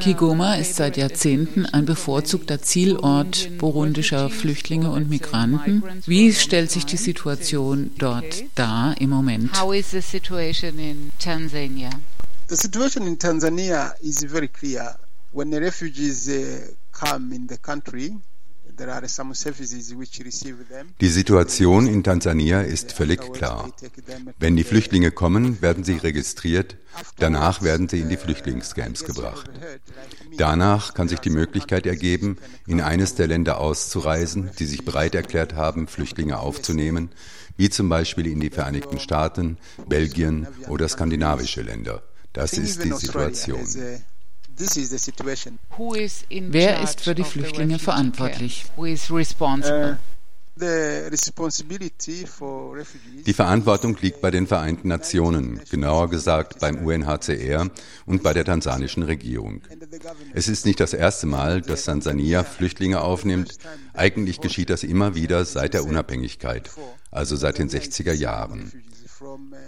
Kigoma ist seit Jahrzehnten ein bevorzugter Zielort burundischer Flüchtlinge und Migranten. Wie stellt sich die Situation dort dar im Moment? The situation in Tanzania is very clear. When the refugees uh, come in the country, die Situation in Tansania ist völlig klar. Wenn die Flüchtlinge kommen, werden sie registriert, danach werden sie in die Flüchtlingscamps gebracht. Danach kann sich die Möglichkeit ergeben, in eines der Länder auszureisen, die sich bereit erklärt haben, Flüchtlinge aufzunehmen, wie zum Beispiel in die Vereinigten Staaten, Belgien oder skandinavische Länder. Das ist die Situation. Wer ist für die Flüchtlinge verantwortlich? Uh, die Verantwortung liegt bei den Vereinten Nationen, genauer gesagt beim UNHCR und bei der tansanischen Regierung. Es ist nicht das erste Mal, dass Tansania Flüchtlinge aufnimmt. Eigentlich geschieht das immer wieder seit der Unabhängigkeit, also seit den 60er Jahren.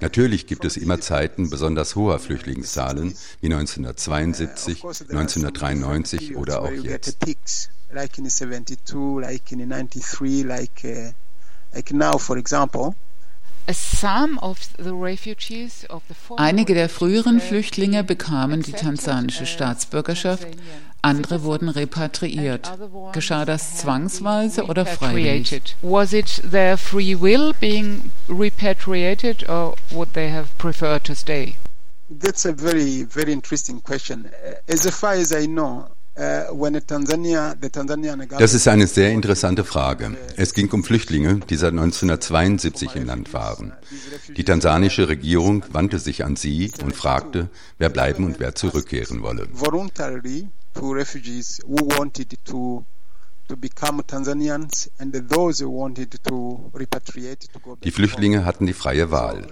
Natürlich gibt es immer Zeiten besonders hoher Flüchtlingszahlen, wie 1972, 1993 oder auch jetzt. Einige der früheren Flüchtlinge bekamen die tansanische Staatsbürgerschaft, andere wurden repatriiert. Geschah das zwangsweise oder freiwillig? Was it their free will being repatriated or would they have preferred to stay? That's a very, very interesting question. As far as I know, das ist eine sehr interessante Frage. Es ging um Flüchtlinge, die seit 1972 im Land waren. Die tansanische Regierung wandte sich an sie und fragte, wer bleiben und wer zurückkehren wolle to refugees who wanted to die Flüchtlinge hatten die freie Wahl.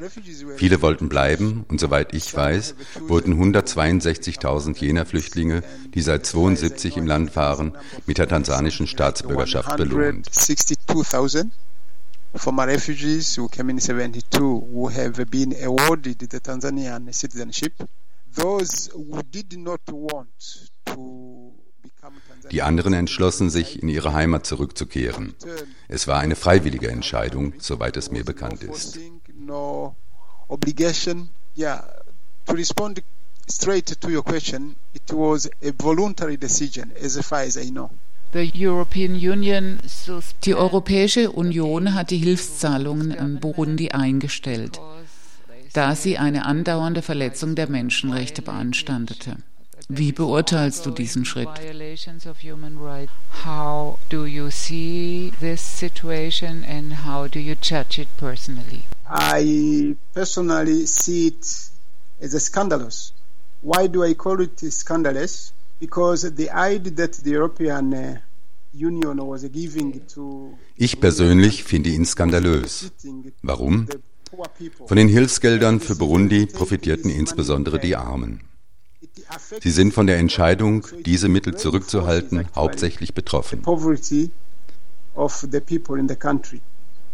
Viele wollten bleiben und soweit ich weiß, wurden 162.000 jener Flüchtlinge, die seit 72 im Land waren, mit der tansanischen Staatsbürgerschaft belohnt. Former refugees who came in 72 who have been awarded the Tanzanian citizenship. Those who did not want die anderen entschlossen sich, in ihre Heimat zurückzukehren. Es war eine freiwillige Entscheidung, soweit es mir bekannt ist. Die Europäische Union hat die Hilfszahlungen an Burundi eingestellt, da sie eine andauernde Verletzung der Menschenrechte beanstandete. Wie beurteilst du diesen Schritt? How do you see this situation and how do you judge it personally? I personally see it as a scandalous. Why do I call it scandalous? Because the aid that the European uh, ich persönlich finde ihn skandalös. Warum? Von den Hilfsgeldern für Burundi profitierten insbesondere die Armen. Sie sind von der Entscheidung, diese Mittel zurückzuhalten, hauptsächlich betroffen.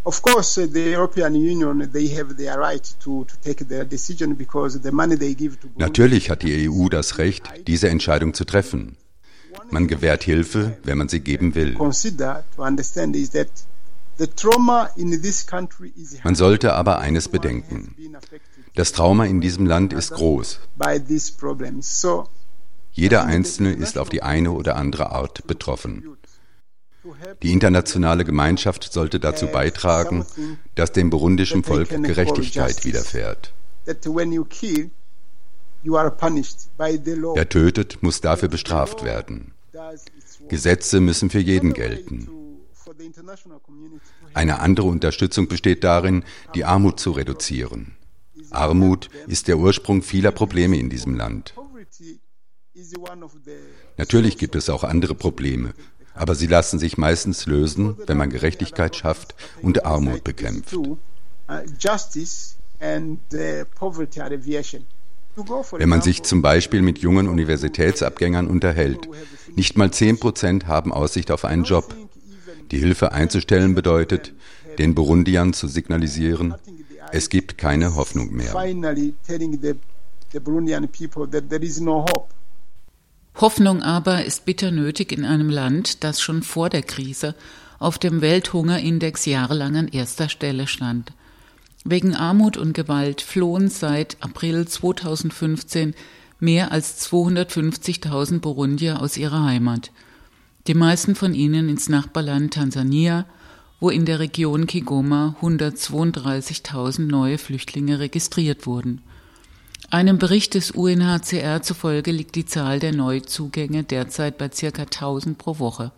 Of course, the European Union, they have their right to, to take their decision because the money they give to Natürlich hat die EU das Recht, diese Entscheidung zu treffen. Man gewährt Hilfe, wenn man sie geben will. Man sollte aber eines bedenken. Das Trauma in diesem Land ist groß. Jeder Einzelne ist auf die eine oder andere Art betroffen. Die internationale Gemeinschaft sollte dazu beitragen, dass dem burundischen Volk Gerechtigkeit widerfährt. Wer tötet, muss dafür bestraft werden. Gesetze müssen für jeden gelten. Eine andere Unterstützung besteht darin, die Armut zu reduzieren. Armut ist der Ursprung vieler Probleme in diesem Land. Natürlich gibt es auch andere Probleme, aber sie lassen sich meistens lösen, wenn man Gerechtigkeit schafft und Armut bekämpft. Wenn man sich zum Beispiel mit jungen Universitätsabgängern unterhält, nicht mal 10 Prozent haben Aussicht auf einen Job. Die Hilfe einzustellen bedeutet, den Burundiern zu signalisieren, es gibt keine Hoffnung mehr. Hoffnung aber ist bitter nötig in einem Land, das schon vor der Krise auf dem Welthungerindex jahrelang an erster Stelle stand. Wegen Armut und Gewalt flohen seit April 2015 mehr als 250.000 Burundier aus ihrer Heimat. Die meisten von ihnen ins Nachbarland Tansania, wo in der Region Kigoma 132.000 neue Flüchtlinge registriert wurden. Einem Bericht des UNHCR zufolge liegt die Zahl der Neuzugänge derzeit bei ca. 1000 pro Woche.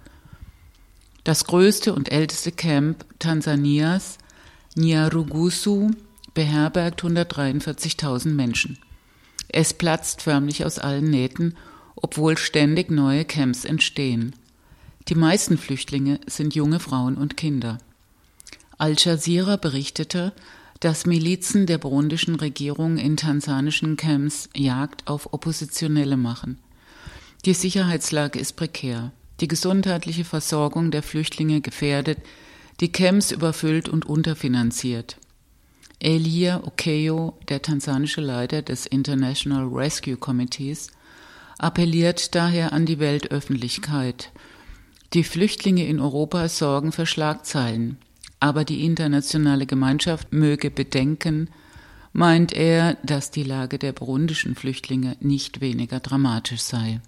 Das größte und älteste Camp Tansanias, Nyarugusu, beherbergt 143.000 Menschen. Es platzt förmlich aus allen Nähten, obwohl ständig neue Camps entstehen. Die meisten Flüchtlinge sind junge Frauen und Kinder. Al Jazeera berichtete, dass Milizen der burundischen Regierung in tansanischen Camps Jagd auf Oppositionelle machen. Die Sicherheitslage ist prekär, die gesundheitliche Versorgung der Flüchtlinge gefährdet, die Camps überfüllt und unterfinanziert. Elia Okeyo, der tansanische Leiter des International Rescue Committees, appelliert daher an die Weltöffentlichkeit. Die Flüchtlinge in Europa sorgen für Schlagzeilen aber die internationale Gemeinschaft möge bedenken, meint er, dass die Lage der burundischen Flüchtlinge nicht weniger dramatisch sei.